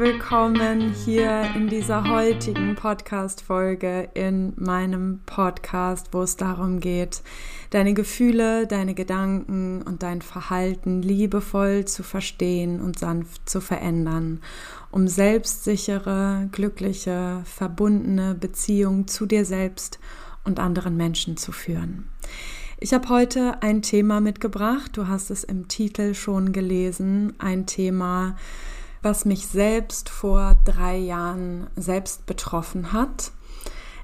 willkommen hier in dieser heutigen Podcast-Folge in meinem Podcast, wo es darum geht, deine Gefühle, deine Gedanken und dein Verhalten liebevoll zu verstehen und sanft zu verändern, um selbstsichere, glückliche, verbundene Beziehungen zu dir selbst und anderen Menschen zu führen. Ich habe heute ein Thema mitgebracht, du hast es im Titel schon gelesen, ein Thema, was mich selbst vor drei Jahren selbst betroffen hat.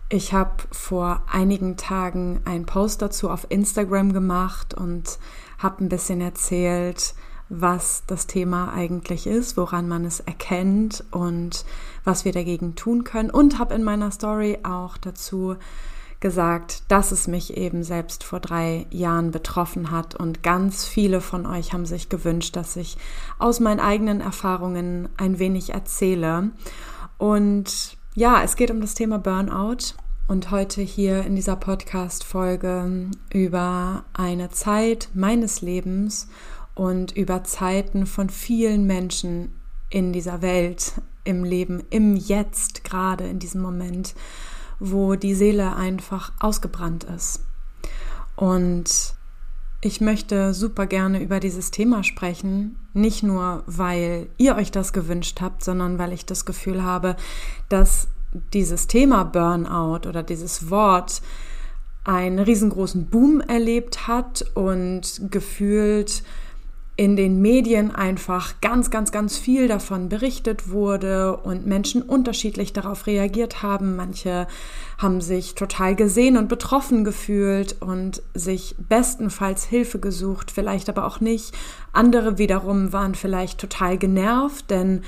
Ich habe vor einigen Tagen einen Post dazu auf Instagram gemacht und habe ein bisschen erzählt, was das Thema eigentlich ist, woran man es erkennt und was wir dagegen tun können und habe in meiner Story auch dazu gesagt, dass es mich eben selbst vor drei Jahren betroffen hat. Und ganz viele von euch haben sich gewünscht, dass ich aus meinen eigenen Erfahrungen ein wenig erzähle. Und ja, es geht um das Thema Burnout. Und heute hier in dieser Podcast-Folge über eine Zeit meines Lebens und über Zeiten von vielen Menschen in dieser Welt, im Leben, im Jetzt, gerade in diesem Moment wo die Seele einfach ausgebrannt ist. Und ich möchte super gerne über dieses Thema sprechen, nicht nur weil ihr euch das gewünscht habt, sondern weil ich das Gefühl habe, dass dieses Thema Burnout oder dieses Wort einen riesengroßen Boom erlebt hat und gefühlt in den Medien einfach ganz, ganz, ganz viel davon berichtet wurde und Menschen unterschiedlich darauf reagiert haben. Manche haben sich total gesehen und betroffen gefühlt und sich bestenfalls Hilfe gesucht, vielleicht aber auch nicht. Andere wiederum waren vielleicht total genervt, denn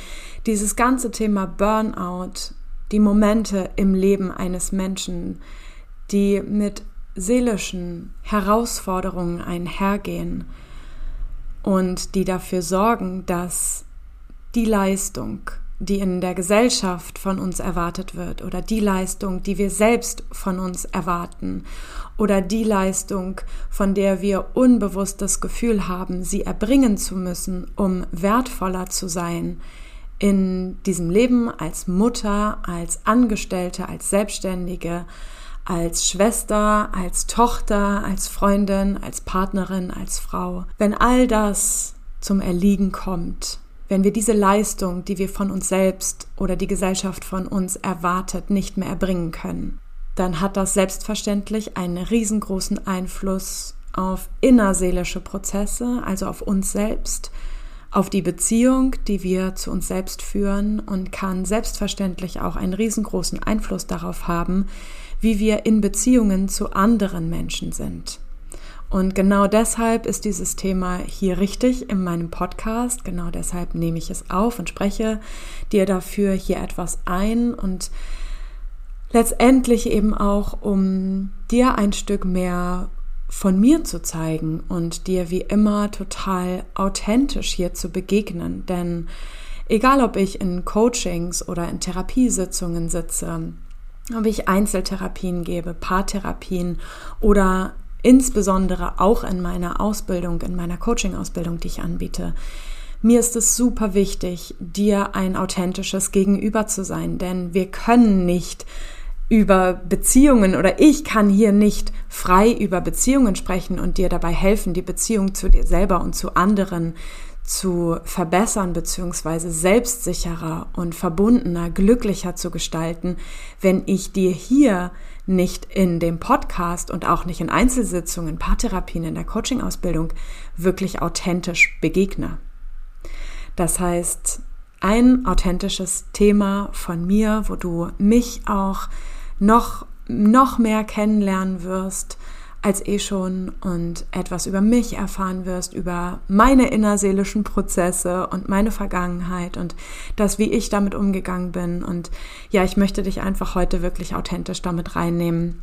dieses ganze Thema Burnout, die Momente im Leben eines Menschen, die mit seelischen Herausforderungen einhergehen, und die dafür sorgen, dass die Leistung, die in der Gesellschaft von uns erwartet wird oder die Leistung, die wir selbst von uns erwarten oder die Leistung, von der wir unbewusst das Gefühl haben, sie erbringen zu müssen, um wertvoller zu sein in diesem Leben als Mutter, als Angestellte, als Selbstständige, als Schwester, als Tochter, als Freundin, als Partnerin, als Frau. Wenn all das zum Erliegen kommt, wenn wir diese Leistung, die wir von uns selbst oder die Gesellschaft von uns erwartet, nicht mehr erbringen können, dann hat das selbstverständlich einen riesengroßen Einfluss auf innerseelische Prozesse, also auf uns selbst, auf die Beziehung, die wir zu uns selbst führen und kann selbstverständlich auch einen riesengroßen Einfluss darauf haben, wie wir in Beziehungen zu anderen Menschen sind. Und genau deshalb ist dieses Thema hier richtig in meinem Podcast. Genau deshalb nehme ich es auf und spreche dir dafür hier etwas ein und letztendlich eben auch, um dir ein Stück mehr von mir zu zeigen und dir wie immer total authentisch hier zu begegnen. Denn egal ob ich in Coachings oder in Therapiesitzungen sitze, ob ich Einzeltherapien gebe, Paartherapien oder insbesondere auch in meiner Ausbildung, in meiner Coaching-Ausbildung, die ich anbiete. Mir ist es super wichtig, dir ein authentisches Gegenüber zu sein, denn wir können nicht über Beziehungen oder ich kann hier nicht frei über Beziehungen sprechen und dir dabei helfen, die Beziehung zu dir selber und zu anderen zu verbessern beziehungsweise selbstsicherer und verbundener, glücklicher zu gestalten, wenn ich dir hier nicht in dem Podcast und auch nicht in Einzelsitzungen, Paartherapien, in der Coaching-Ausbildung wirklich authentisch begegne. Das heißt, ein authentisches Thema von mir, wo du mich auch noch, noch mehr kennenlernen wirst, als eh schon und etwas über mich erfahren wirst, über meine innerseelischen Prozesse und meine Vergangenheit und das, wie ich damit umgegangen bin. Und ja, ich möchte dich einfach heute wirklich authentisch damit reinnehmen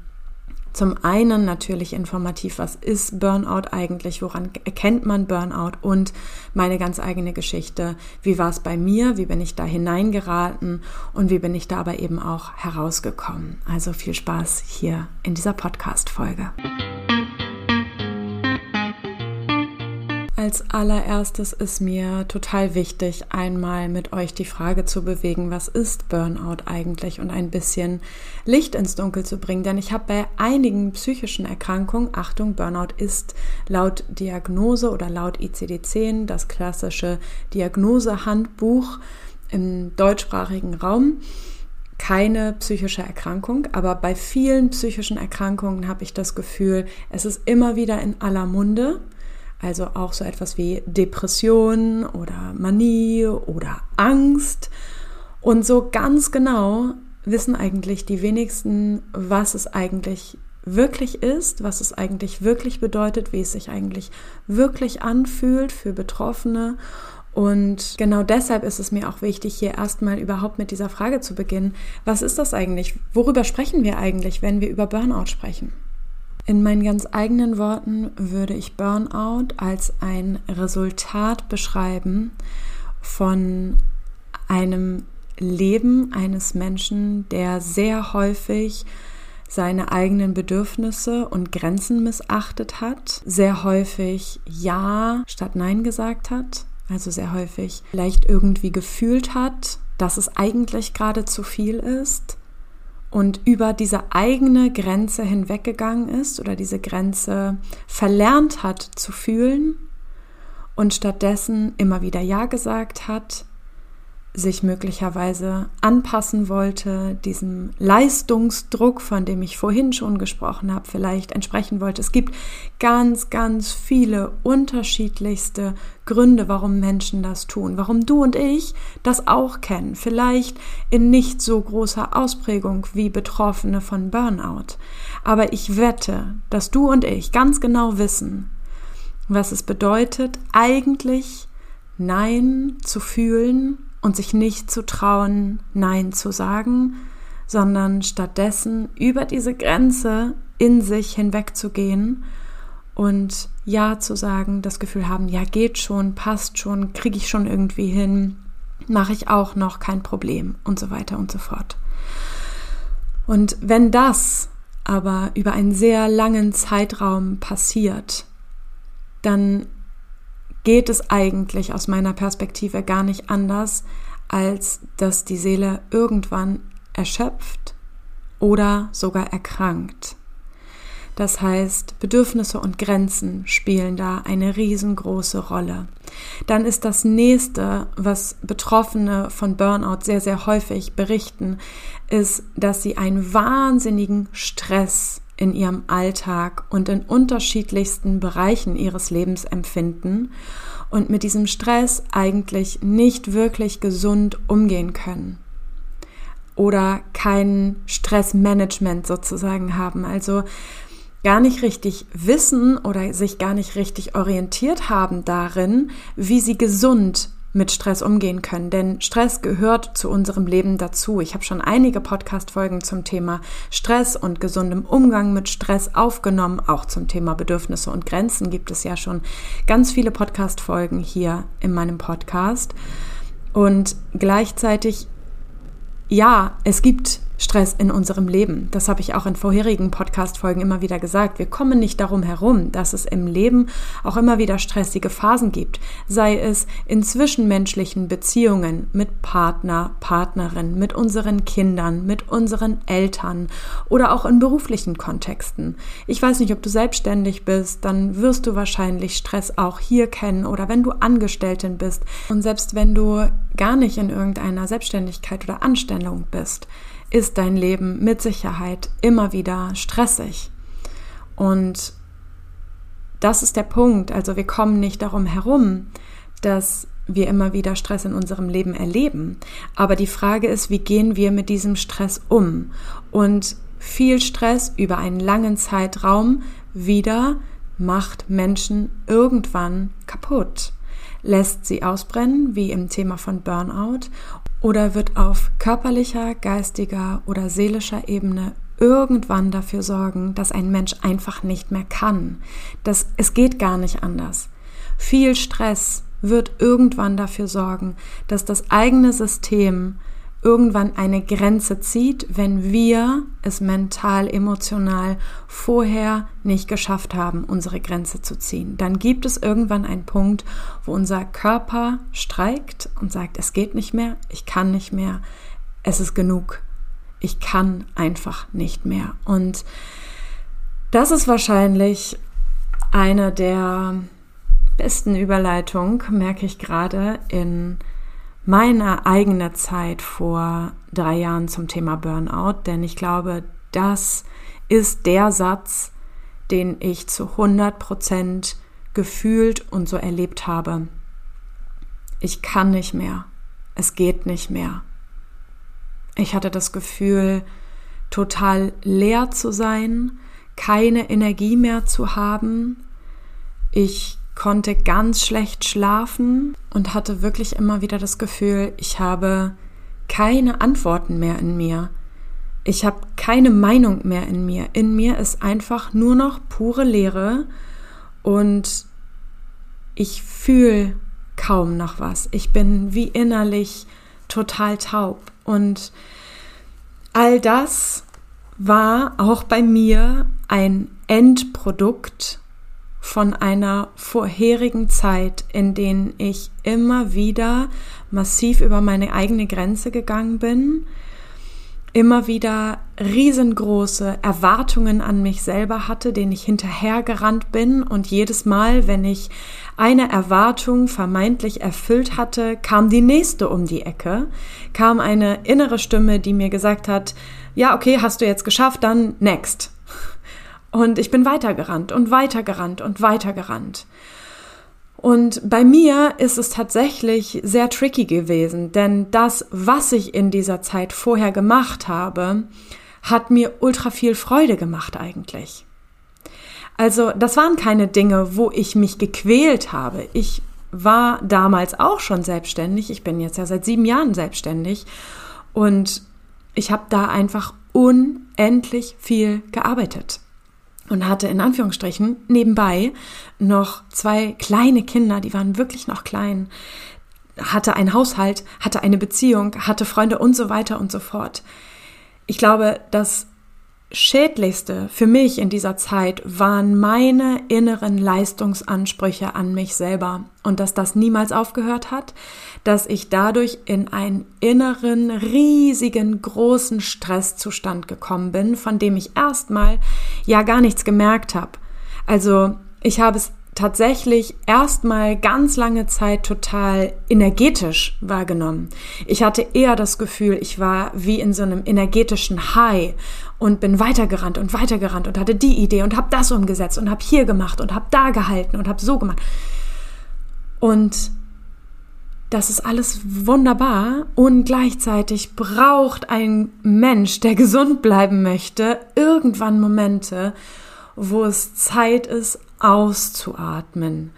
zum einen natürlich informativ, was ist Burnout eigentlich, woran erkennt man Burnout und meine ganz eigene Geschichte, wie war es bei mir, wie bin ich da hineingeraten und wie bin ich da aber eben auch herausgekommen. Also viel Spaß hier in dieser Podcast-Folge. Als allererstes ist mir total wichtig, einmal mit euch die Frage zu bewegen, was ist Burnout eigentlich? Und ein bisschen Licht ins Dunkel zu bringen. Denn ich habe bei einigen psychischen Erkrankungen, Achtung, Burnout ist laut Diagnose oder laut ICD-10 das klassische Diagnosehandbuch im deutschsprachigen Raum. Keine psychische Erkrankung, aber bei vielen psychischen Erkrankungen habe ich das Gefühl, es ist immer wieder in aller Munde also auch so etwas wie Depression oder Manie oder Angst. Und so ganz genau wissen eigentlich die wenigsten, was es eigentlich wirklich ist, was es eigentlich wirklich bedeutet, wie es sich eigentlich wirklich anfühlt für Betroffene. Und genau deshalb ist es mir auch wichtig, hier erstmal überhaupt mit dieser Frage zu beginnen. Was ist das eigentlich? Worüber sprechen wir eigentlich, wenn wir über Burnout sprechen? In meinen ganz eigenen Worten würde ich Burnout als ein Resultat beschreiben von einem Leben eines Menschen, der sehr häufig seine eigenen Bedürfnisse und Grenzen missachtet hat, sehr häufig Ja statt Nein gesagt hat, also sehr häufig vielleicht irgendwie gefühlt hat, dass es eigentlich gerade zu viel ist und über diese eigene Grenze hinweggegangen ist oder diese Grenze verlernt hat zu fühlen und stattdessen immer wieder Ja gesagt hat sich möglicherweise anpassen wollte, diesem Leistungsdruck, von dem ich vorhin schon gesprochen habe, vielleicht entsprechen wollte. Es gibt ganz, ganz viele unterschiedlichste Gründe, warum Menschen das tun, warum du und ich das auch kennen, vielleicht in nicht so großer Ausprägung wie Betroffene von Burnout. Aber ich wette, dass du und ich ganz genau wissen, was es bedeutet, eigentlich Nein zu fühlen und sich nicht zu trauen, Nein zu sagen, sondern stattdessen über diese Grenze in sich hinwegzugehen und Ja zu sagen, das Gefühl haben, ja geht schon, passt schon, kriege ich schon irgendwie hin, mache ich auch noch kein Problem und so weiter und so fort. Und wenn das aber über einen sehr langen Zeitraum passiert, dann geht es eigentlich aus meiner Perspektive gar nicht anders, als dass die Seele irgendwann erschöpft oder sogar erkrankt. Das heißt, Bedürfnisse und Grenzen spielen da eine riesengroße Rolle. Dann ist das nächste, was Betroffene von Burnout sehr, sehr häufig berichten, ist, dass sie einen wahnsinnigen Stress in ihrem Alltag und in unterschiedlichsten Bereichen ihres Lebens empfinden und mit diesem Stress eigentlich nicht wirklich gesund umgehen können oder kein Stressmanagement sozusagen haben. Also gar nicht richtig wissen oder sich gar nicht richtig orientiert haben darin, wie sie gesund mit Stress umgehen können. Denn Stress gehört zu unserem Leben dazu. Ich habe schon einige Podcast-Folgen zum Thema Stress und gesundem Umgang mit Stress aufgenommen. Auch zum Thema Bedürfnisse und Grenzen gibt es ja schon ganz viele Podcast-Folgen hier in meinem Podcast. Und gleichzeitig, ja, es gibt Stress in unserem Leben. Das habe ich auch in vorherigen Podcast-Folgen immer wieder gesagt. Wir kommen nicht darum herum, dass es im Leben auch immer wieder stressige Phasen gibt. Sei es in zwischenmenschlichen Beziehungen mit Partner, Partnerin, mit unseren Kindern, mit unseren Eltern oder auch in beruflichen Kontexten. Ich weiß nicht, ob du selbstständig bist, dann wirst du wahrscheinlich Stress auch hier kennen oder wenn du Angestellten bist. Und selbst wenn du gar nicht in irgendeiner Selbstständigkeit oder Anstellung bist, ist dein Leben mit Sicherheit immer wieder stressig. Und das ist der Punkt. Also wir kommen nicht darum herum, dass wir immer wieder Stress in unserem Leben erleben. Aber die Frage ist, wie gehen wir mit diesem Stress um? Und viel Stress über einen langen Zeitraum wieder macht Menschen irgendwann kaputt, lässt sie ausbrennen, wie im Thema von Burnout, oder wird auf körperlicher, geistiger oder seelischer Ebene irgendwann dafür sorgen, dass ein Mensch einfach nicht mehr kann. Das, es geht gar nicht anders. Viel Stress wird irgendwann dafür sorgen, dass das eigene System irgendwann eine Grenze zieht, wenn wir es mental, emotional vorher nicht geschafft haben, unsere Grenze zu ziehen. Dann gibt es irgendwann einen Punkt, wo unser Körper streikt und sagt, es geht nicht mehr, ich kann nicht mehr, es ist genug, ich kann einfach nicht mehr. Und das ist wahrscheinlich eine der besten Überleitungen, merke ich gerade, in meine eigene Zeit vor drei Jahren zum Thema Burnout, denn ich glaube, das ist der Satz, den ich zu 100 Prozent gefühlt und so erlebt habe. Ich kann nicht mehr. Es geht nicht mehr. Ich hatte das Gefühl, total leer zu sein, keine Energie mehr zu haben. Ich konnte ganz schlecht schlafen und hatte wirklich immer wieder das Gefühl, ich habe keine Antworten mehr in mir. Ich habe keine Meinung mehr in mir. In mir ist einfach nur noch pure Leere und ich fühle kaum noch was. Ich bin wie innerlich total taub. Und all das war auch bei mir ein Endprodukt von einer vorherigen Zeit, in denen ich immer wieder massiv über meine eigene Grenze gegangen bin, immer wieder riesengroße Erwartungen an mich selber hatte, denen ich hinterhergerannt bin und jedes Mal, wenn ich eine Erwartung vermeintlich erfüllt hatte, kam die nächste um die Ecke, kam eine innere Stimme, die mir gesagt hat, ja, okay, hast du jetzt geschafft, dann next. Und ich bin weitergerannt und weitergerannt und weitergerannt. Und bei mir ist es tatsächlich sehr tricky gewesen, denn das, was ich in dieser Zeit vorher gemacht habe, hat mir ultra viel Freude gemacht eigentlich. Also das waren keine Dinge, wo ich mich gequält habe. Ich war damals auch schon selbstständig. Ich bin jetzt ja seit sieben Jahren selbstständig und ich habe da einfach unendlich viel gearbeitet und hatte in Anführungsstrichen nebenbei noch zwei kleine Kinder, die waren wirklich noch klein, hatte einen Haushalt, hatte eine Beziehung, hatte Freunde und so weiter und so fort. Ich glaube, das Schädlichste für mich in dieser Zeit waren meine inneren Leistungsansprüche an mich selber und dass das niemals aufgehört hat, dass ich dadurch in einen inneren, riesigen, großen Stresszustand gekommen bin, von dem ich erstmal ja gar nichts gemerkt habe. Also ich habe es tatsächlich erstmal ganz lange Zeit total energetisch wahrgenommen. Ich hatte eher das Gefühl, ich war wie in so einem energetischen High und bin weitergerannt und weitergerannt und hatte die Idee und habe das umgesetzt und habe hier gemacht und habe da gehalten und habe so gemacht. Und das ist alles wunderbar und gleichzeitig braucht ein Mensch, der gesund bleiben möchte, irgendwann Momente, wo es Zeit ist, auszuatmen,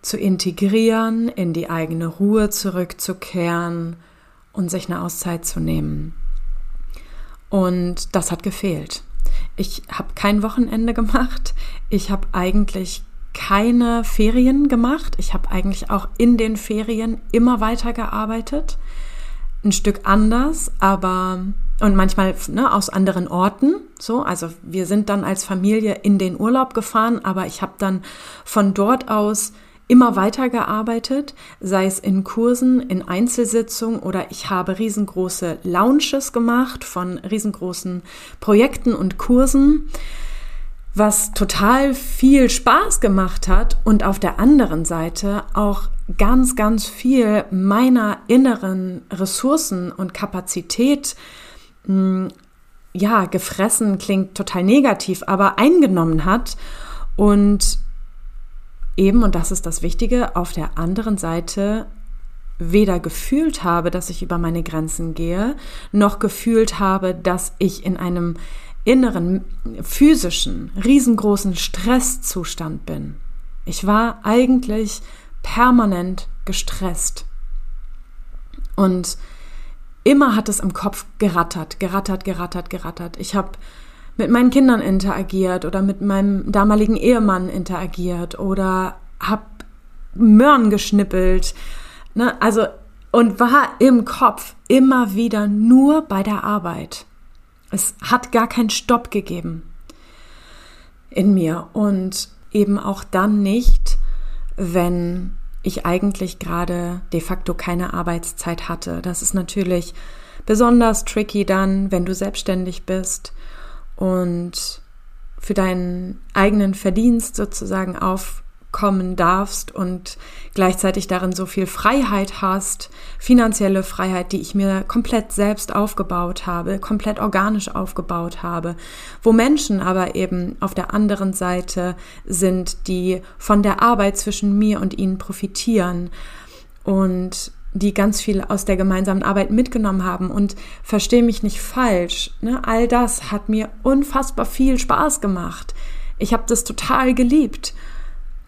zu integrieren, in die eigene Ruhe zurückzukehren und sich eine Auszeit zu nehmen. Und das hat gefehlt. Ich habe kein Wochenende gemacht. Ich habe eigentlich keine Ferien gemacht. Ich habe eigentlich auch in den Ferien immer weiter gearbeitet. Ein Stück anders, aber und manchmal ne, aus anderen Orten. So, also wir sind dann als Familie in den Urlaub gefahren, aber ich habe dann von dort aus immer weiter gearbeitet, sei es in Kursen, in Einzelsitzungen oder ich habe riesengroße Lounges gemacht von riesengroßen Projekten und Kursen, was total viel Spaß gemacht hat und auf der anderen Seite auch ganz, ganz viel meiner inneren Ressourcen und Kapazität hm, ja, gefressen klingt total negativ, aber eingenommen hat und eben, und das ist das Wichtige, auf der anderen Seite weder gefühlt habe, dass ich über meine Grenzen gehe, noch gefühlt habe, dass ich in einem inneren, physischen, riesengroßen Stresszustand bin. Ich war eigentlich permanent gestresst. Und immer hat es im Kopf gerattert, gerattert, gerattert, gerattert. Ich habe mit meinen Kindern interagiert oder mit meinem damaligen Ehemann interagiert oder habe Möhren geschnippelt. Ne? Also und war im Kopf immer wieder nur bei der Arbeit. Es hat gar keinen Stopp gegeben in mir und eben auch dann nicht, wenn ich eigentlich gerade de facto keine Arbeitszeit hatte. Das ist natürlich besonders tricky dann, wenn du selbstständig bist und für deinen eigenen Verdienst sozusagen aufkommen darfst und gleichzeitig darin so viel Freiheit hast, finanzielle Freiheit, die ich mir komplett selbst aufgebaut habe, komplett organisch aufgebaut habe, wo Menschen aber eben auf der anderen Seite sind, die von der Arbeit zwischen mir und ihnen profitieren und die ganz viel aus der gemeinsamen Arbeit mitgenommen haben. Und verstehe mich nicht falsch, ne? all das hat mir unfassbar viel Spaß gemacht. Ich habe das total geliebt.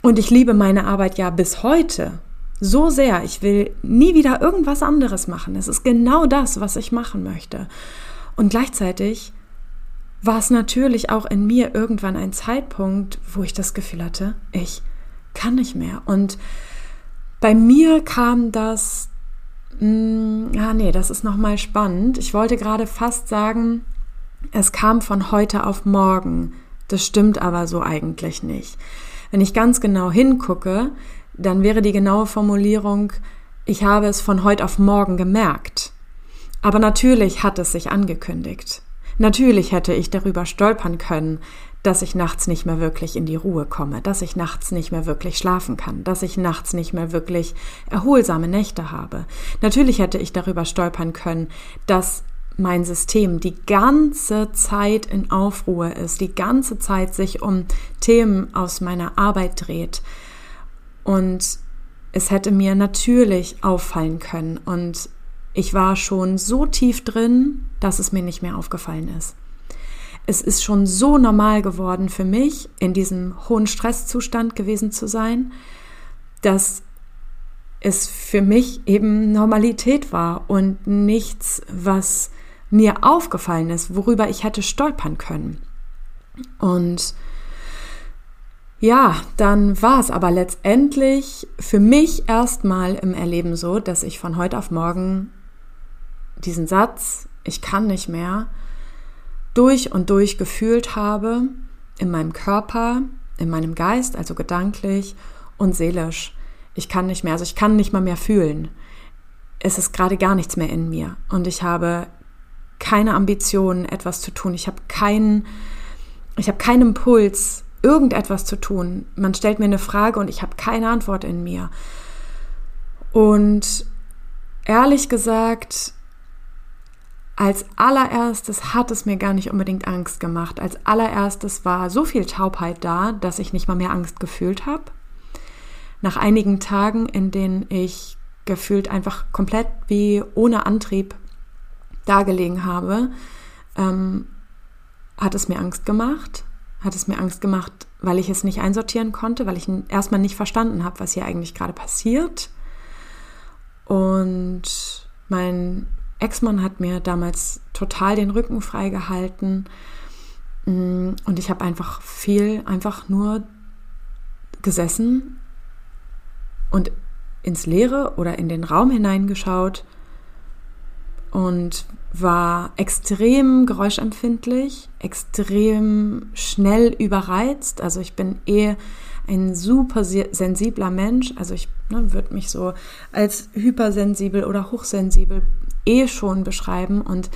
Und ich liebe meine Arbeit ja bis heute so sehr. Ich will nie wieder irgendwas anderes machen. Es ist genau das, was ich machen möchte. Und gleichzeitig war es natürlich auch in mir irgendwann ein Zeitpunkt, wo ich das Gefühl hatte, ich kann nicht mehr. Und bei mir kam das Ja, nee, das ist nochmal spannend. Ich wollte gerade fast sagen, es kam von heute auf morgen. Das stimmt aber so eigentlich nicht. Wenn ich ganz genau hingucke, dann wäre die genaue Formulierung, ich habe es von heute auf morgen gemerkt. Aber natürlich hat es sich angekündigt. Natürlich hätte ich darüber stolpern können, dass ich nachts nicht mehr wirklich in die Ruhe komme, dass ich nachts nicht mehr wirklich schlafen kann, dass ich nachts nicht mehr wirklich erholsame Nächte habe. Natürlich hätte ich darüber stolpern können, dass mein System die ganze Zeit in Aufruhr ist, die ganze Zeit sich um Themen aus meiner Arbeit dreht. Und es hätte mir natürlich auffallen können. Und ich war schon so tief drin, dass es mir nicht mehr aufgefallen ist es ist schon so normal geworden für mich, in diesem hohen Stresszustand gewesen zu sein, dass es für mich eben Normalität war und nichts, was mir aufgefallen ist, worüber ich hätte stolpern können. Und ja, dann war es aber letztendlich für mich erstmal im Erleben so, dass ich von heute auf morgen diesen Satz, ich kann nicht mehr, durch und durch gefühlt habe, in meinem Körper, in meinem Geist, also gedanklich und seelisch. Ich kann nicht mehr, also ich kann nicht mal mehr fühlen. Es ist gerade gar nichts mehr in mir und ich habe keine Ambitionen, etwas zu tun. Ich habe keinen, ich habe keinen Impuls, irgendetwas zu tun. Man stellt mir eine Frage und ich habe keine Antwort in mir. Und ehrlich gesagt, als allererstes hat es mir gar nicht unbedingt Angst gemacht. Als allererstes war so viel Taubheit da, dass ich nicht mal mehr Angst gefühlt habe. Nach einigen Tagen, in denen ich gefühlt einfach komplett wie ohne Antrieb dagelegen habe, ähm, hat es mir Angst gemacht. Hat es mir Angst gemacht, weil ich es nicht einsortieren konnte, weil ich erstmal nicht verstanden habe, was hier eigentlich gerade passiert. Und mein Ex-Mann hat mir damals total den Rücken freigehalten mm, und ich habe einfach viel, einfach nur gesessen und ins Leere oder in den Raum hineingeschaut und war extrem geräuschempfindlich, extrem schnell überreizt. Also ich bin eh ein super sensibler Mensch. Also ich ne, würde mich so als hypersensibel oder hochsensibel eh schon beschreiben. Und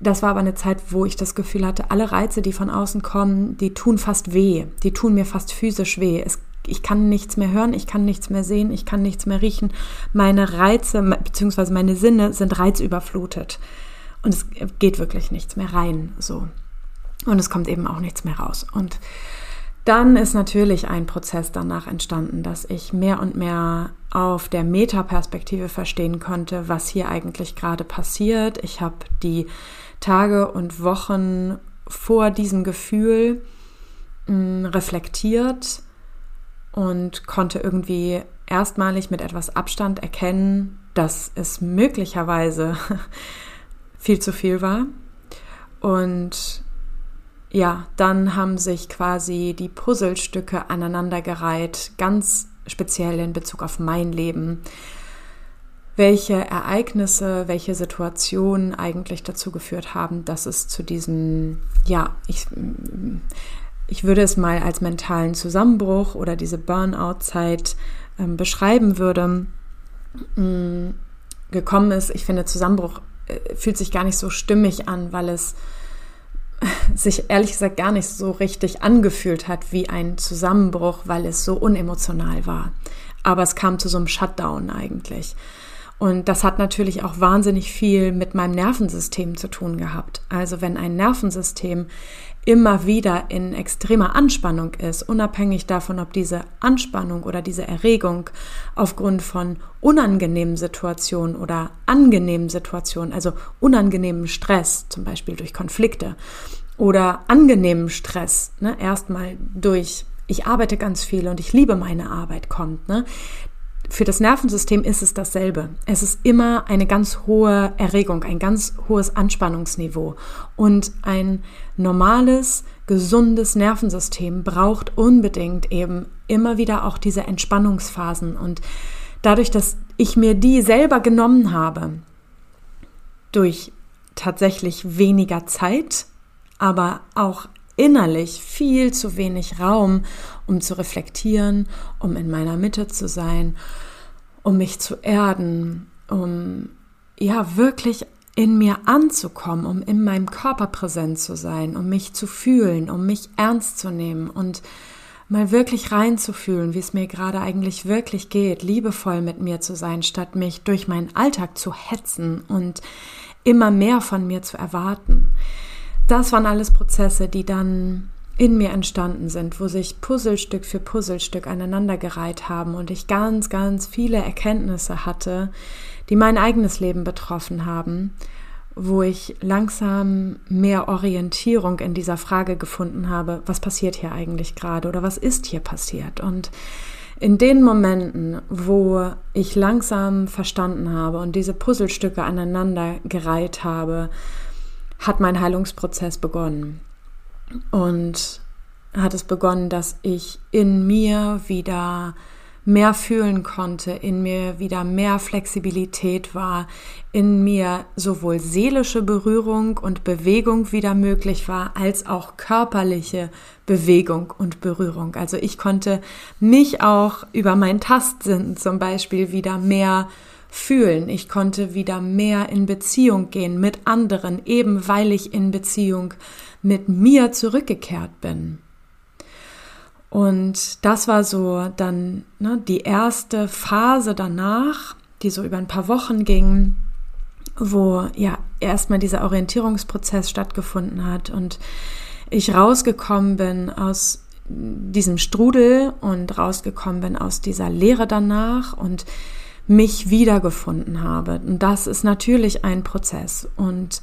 das war aber eine Zeit, wo ich das Gefühl hatte, alle Reize, die von außen kommen, die tun fast weh. Die tun mir fast physisch weh. Es, ich kann nichts mehr hören, ich kann nichts mehr sehen, ich kann nichts mehr riechen. Meine Reize bzw. meine Sinne sind reizüberflutet. Und es geht wirklich nichts mehr rein, so. Und es kommt eben auch nichts mehr raus. Und dann ist natürlich ein Prozess danach entstanden, dass ich mehr und mehr auf der Metaperspektive verstehen konnte, was hier eigentlich gerade passiert. Ich habe die Tage und Wochen vor diesem Gefühl mh, hm, reflektiert und konnte irgendwie erstmalig mit etwas Abstand erkennen, dass es möglicherweise viel zu viel war. Und ja, dann haben sich quasi die Puzzlestücke aneinandergereiht, ganz speziell in Bezug auf mein Leben. welche Ereignisse, welche Situationen eigentlich dazu geführt haben, dass es zu diesem, ja, ich, ich würde es mal als mentalen Zusammenbruch oder diese Burnout-Zeit ähm, beschreiben würde, mh, gekommen ist. Ich finde, Zusammenbruch äh, fühlt sich gar nicht so stimmig an, weil es sich ehrlich gesagt gar nicht so richtig angefühlt hat wie ein Zusammenbruch, weil es so unemotional war. Aber es kam zu so einem Shutdown eigentlich. Und das hat natürlich auch wahnsinnig viel mit meinem Nervensystem zu tun gehabt. Also wenn ein Nervensystem immer wieder in extremer Anspannung ist, unabhängig davon, ob diese Anspannung oder diese Erregung aufgrund von unangenehmen Situationen oder angenehmen Situationen, also unangenehmen Stress, zum Beispiel durch Konflikte, oder angenehmen Stress, ne, erstmal durch ich arbeite ganz viel und ich liebe meine Arbeit kommt, ne, für das Nervensystem ist es dasselbe. Es ist immer eine ganz hohe Erregung, ein ganz hohes Anspannungsniveau. Und ein normales, gesundes Nervensystem braucht unbedingt eben immer wieder auch diese Entspannungsphasen. Und dadurch, dass ich mir die selber genommen habe, durch tatsächlich weniger Zeit, aber auch innerlich viel zu wenig Raum, um zu reflektieren, um in meiner Mitte zu sein, um mich zu erden, um ja wirklich in mir anzukommen, um in meinem Körper präsent zu sein, um mich zu fühlen, um mich ernst zu nehmen und mal wirklich reinzufühlen, wie es mir gerade eigentlich wirklich geht, liebevoll mit mir zu sein, statt mich durch meinen Alltag zu hetzen und immer mehr von mir zu erwarten das waren alles Prozesse, die dann in mir entstanden sind, wo sich Puzzlestück für Puzzlestück aneinandergereiht haben und ich ganz, ganz viele Erkenntnisse hatte, die mein eigenes Leben betroffen haben, wo ich langsam mehr Orientierung in dieser Frage gefunden habe, was passiert hier eigentlich gerade oder was ist hier passiert. Und in den Momenten, wo ich langsam verstanden habe und diese Puzzlestücke aneinandergereiht habe, hat mein Heilungsprozess begonnen. Und hat es begonnen, dass ich in mir wieder mehr fühlen konnte, in mir wieder mehr Flexibilität war, in mir sowohl seelische Berührung und Bewegung wieder möglich war, als auch körperliche Bewegung und Berührung. Also ich konnte mich auch über meinen Tastsinn zum Beispiel wieder mehr fühlen. Ich konnte wieder mehr in Beziehung gehen mit anderen, eben weil ich in Beziehung mit mir zurückgekehrt bin. Und das war so dann ne, die erste Phase danach, die so über ein paar Wochen ging, wo ja erstmal dieser Orientierungsprozess stattgefunden hat und ich rausgekommen bin aus diesem Strudel und rausgekommen bin aus dieser Lehre danach und mich wiedergefunden habe. Und das ist natürlich ein Prozess. Und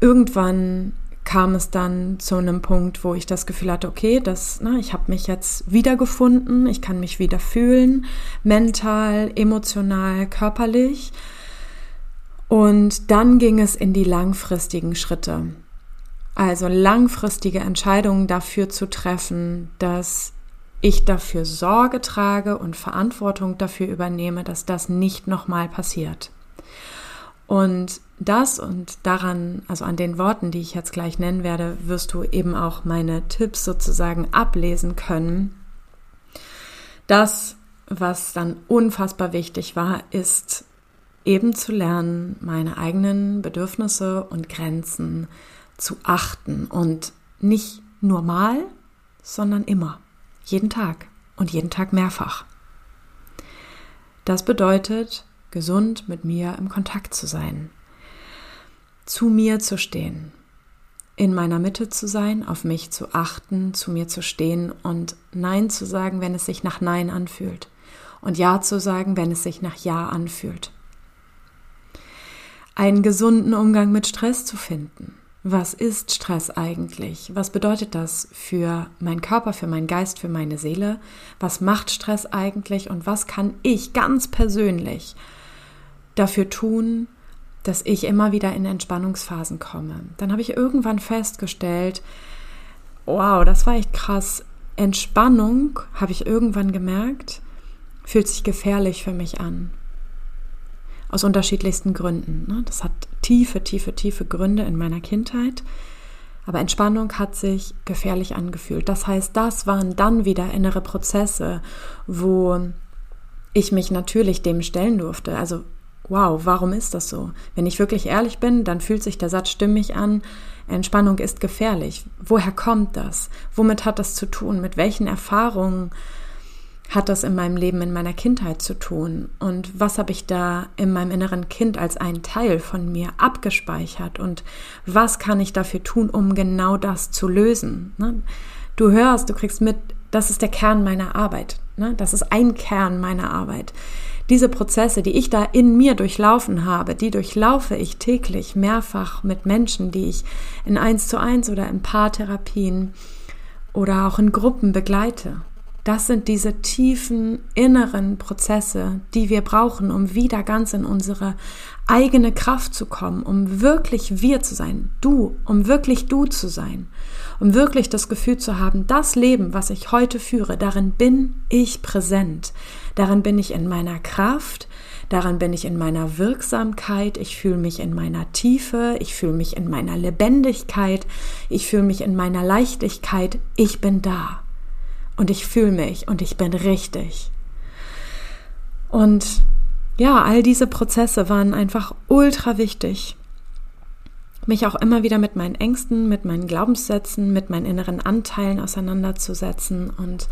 irgendwann kam es dann zu einem Punkt, wo ich das Gefühl hatte, okay, das, na, ich habe mich jetzt wiedergefunden, ich kann mich wieder fühlen, mental, emotional, körperlich. Und dann ging es in die langfristigen Schritte. Also langfristige Entscheidungen dafür zu treffen, dass ich dafür Sorge trage und Verantwortung dafür übernehme, dass das nicht nochmal passiert. Und das und daran, also an den Worten, die ich jetzt gleich nennen werde, wirst du eben auch meine Tipps sozusagen ablesen können. Das, was dann unfassbar wichtig war, ist eben zu lernen, meine eigenen Bedürfnisse und Grenzen zu achten und nicht nur mal, sondern immer. Jeden Tag und jeden Tag mehrfach. Das bedeutet, gesund mit mir im Kontakt zu sein, zu mir zu stehen, in meiner Mitte zu sein, auf mich zu achten, zu mir zu stehen und Nein zu sagen, wenn es sich nach Nein anfühlt und Ja zu sagen, wenn es sich nach Ja anfühlt. Einen gesunden Umgang mit Stress zu finden, was ist Stress eigentlich? Was bedeutet das für meinen Körper, für meinen Geist, für meine Seele? Was macht Stress eigentlich und was kann ich ganz persönlich dafür tun, dass ich immer wieder in Entspannungsphasen komme? Dann habe ich irgendwann festgestellt, wow, das war echt krass. Entspannung, habe ich irgendwann gemerkt, fühlt sich gefährlich für mich an. Aus unterschiedlichsten Gründen. Ne? Das hat tiefe, tiefe, tiefe Gründe in meiner Kindheit. Aber Entspannung hat sich gefährlich angefühlt. Das heißt, das waren dann wieder innere Prozesse, wo ich mich natürlich dem stellen durfte. Also, wow, warum ist das so? Wenn ich wirklich ehrlich bin, dann fühlt sich der Satz stimmig an. Entspannung ist gefährlich. Woher kommt das? Womit hat das zu tun? Mit welchen Erfahrungen hat das in meinem Leben, in meiner Kindheit zu tun? Und was habe ich da in meinem inneren Kind als einen Teil von mir abgespeichert? Und was kann ich dafür tun, um genau das zu lösen? Ne? Du hörst, du kriegst mit, das ist der Kern meiner Arbeit. Ne? Das ist ein Kern meiner Arbeit. Diese Prozesse, die ich da in mir durchlaufen habe, die durchlaufe ich täglich mehrfach mit Menschen, die ich in eins zu eins oder in Paartherapien oder auch in Gruppen begleite. Das sind diese tiefen inneren Prozesse, die wir brauchen, um wieder ganz in unsere eigene Kraft zu kommen, um wirklich wir zu sein, du, um wirklich du zu sein, um wirklich das Gefühl zu haben, das Leben, was ich heute führe, darin bin ich präsent, darin bin ich in meiner Kraft, darin bin ich in meiner Wirksamkeit, ich fühle mich in meiner Tiefe, ich fühle mich in meiner Lebendigkeit, ich fühle mich in meiner Leichtigkeit, ich bin da und ich fühle mich und ich bin richtig. Und ja, all diese Prozesse waren einfach ultra wichtig. Mich auch immer wieder mit meinen Ängsten, mit meinen Glaubenssätzen, mit meinen inneren Anteilen auseinanderzusetzen. Und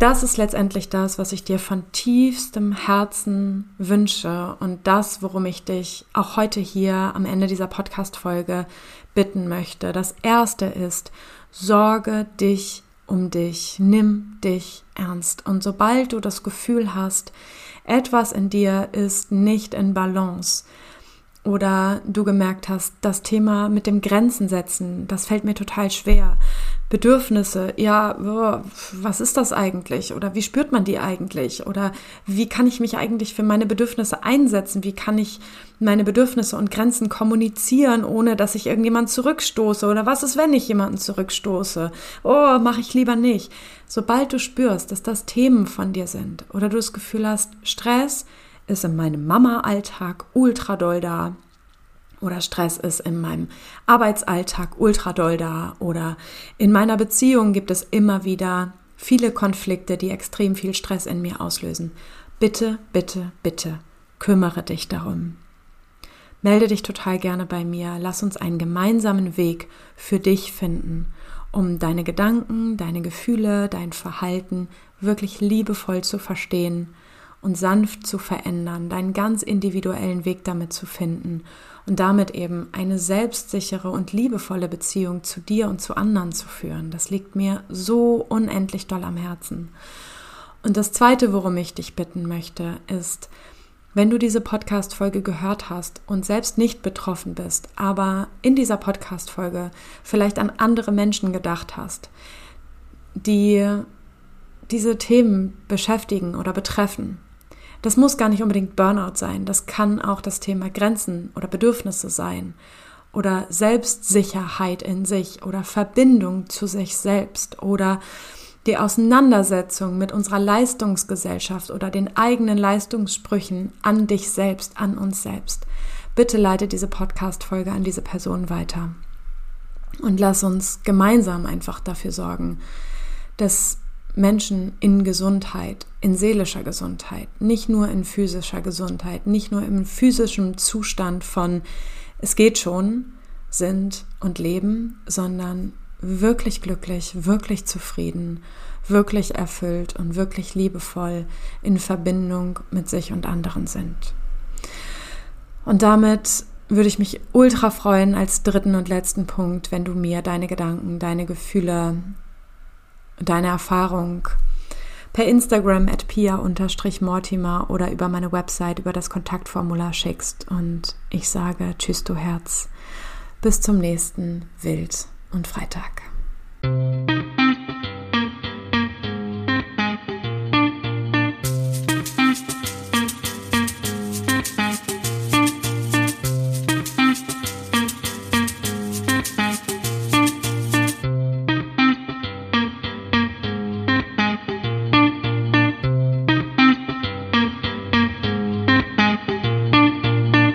das ist letztendlich das, was ich dir von tiefstem Herzen wünsche und das, worum ich dich auch heute hier am Ende dieser Podcast-Folge bitten möchte. Das erste ist, sorge dich um dich, nimm dich ernst. Und sobald du das Gefühl hast, etwas in dir ist nicht in Balance, oder du gemerkt hast, das Thema mit dem Grenzen setzen, das fällt mir total schwer. Bedürfnisse, ja, was ist das eigentlich? Oder wie spürt man die eigentlich? Oder wie kann ich mich eigentlich für meine Bedürfnisse einsetzen? Wie kann ich meine Bedürfnisse und Grenzen kommunizieren, ohne dass ich irgendjemand zurückstoße? Oder was ist, wenn ich jemanden zurückstoße? Oh, mache ich lieber nicht. Sobald du spürst, dass das Themen von dir sind oder du das Gefühl hast, Stress, ist in meinem Mama-Alltag ultra doll da oder Stress ist in meinem Arbeitsalltag ultra doll da oder in meiner Beziehung gibt es immer wieder viele Konflikte, die extrem viel Stress in mir auslösen. Bitte, bitte, bitte, kümmere dich darum. Melde dich total gerne bei mir. Lass uns einen gemeinsamen Weg für dich finden, um deine Gedanken, deine Gefühle, dein Verhalten wirklich liebevoll zu verstehen und sanft zu verändern, deinen ganz individuellen Weg damit zu finden und damit eben eine selbstsichere und liebevolle Beziehung zu dir und zu anderen zu führen. Das liegt mir so unendlich doll am Herzen. Und das Zweite, worum ich dich bitten möchte, ist, wenn du diese Podcast-Folge gehört hast und selbst nicht betroffen bist, aber in dieser Podcast-Folge vielleicht an andere Menschen gedacht hast, die diese Themen beschäftigen oder betreffen, das muss gar nicht unbedingt Burnout sein. Das kann auch das Thema Grenzen oder Bedürfnisse sein oder Selbstsicherheit in sich oder Verbindung zu sich selbst oder die Auseinandersetzung mit unserer Leistungsgesellschaft oder den eigenen Leistungssprüchen an dich selbst, an uns selbst. Bitte leite diese Podcast-Folge an diese Person weiter. Und lass uns gemeinsam einfach dafür sorgen, dass Menschen in Gesundheit, in seelischer Gesundheit, nicht nur in physischer Gesundheit, nicht nur im physischen Zustand von es geht schon sind und leben, sondern wirklich glücklich, wirklich zufrieden, wirklich erfüllt und wirklich liebevoll in Verbindung mit sich und anderen sind. Und damit würde ich mich ultra freuen als dritten und letzten Punkt, wenn du mir deine Gedanken, deine Gefühle, deine Erfahrung per Instagram at pia-mortimer oder über meine Website, über das Kontaktformular schickst. Und ich sage Tschüss, du Herz. Bis zum nächsten Wild und Freitag.